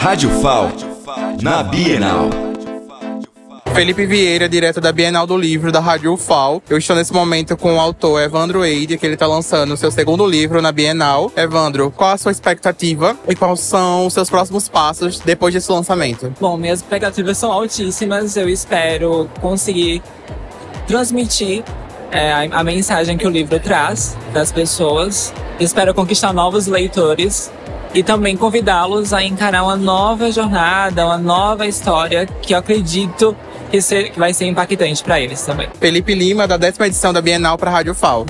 Rádio FAL, na Bienal. Felipe Vieira, direto da Bienal do Livro da Rádio UFAL. Eu estou nesse momento com o autor Evandro Eide, que ele está lançando o seu segundo livro na Bienal. Evandro, qual a sua expectativa e quais são os seus próximos passos depois desse lançamento? Bom, minhas expectativas são altíssimas. Eu espero conseguir transmitir é, a, a mensagem que o livro traz das pessoas. Espero conquistar novos leitores e também convidá-los a encarar uma nova jornada, uma nova história que eu acredito que, ser, que vai ser impactante para eles também. Felipe Lima, da décima edição da Bienal para a Rádio FAO.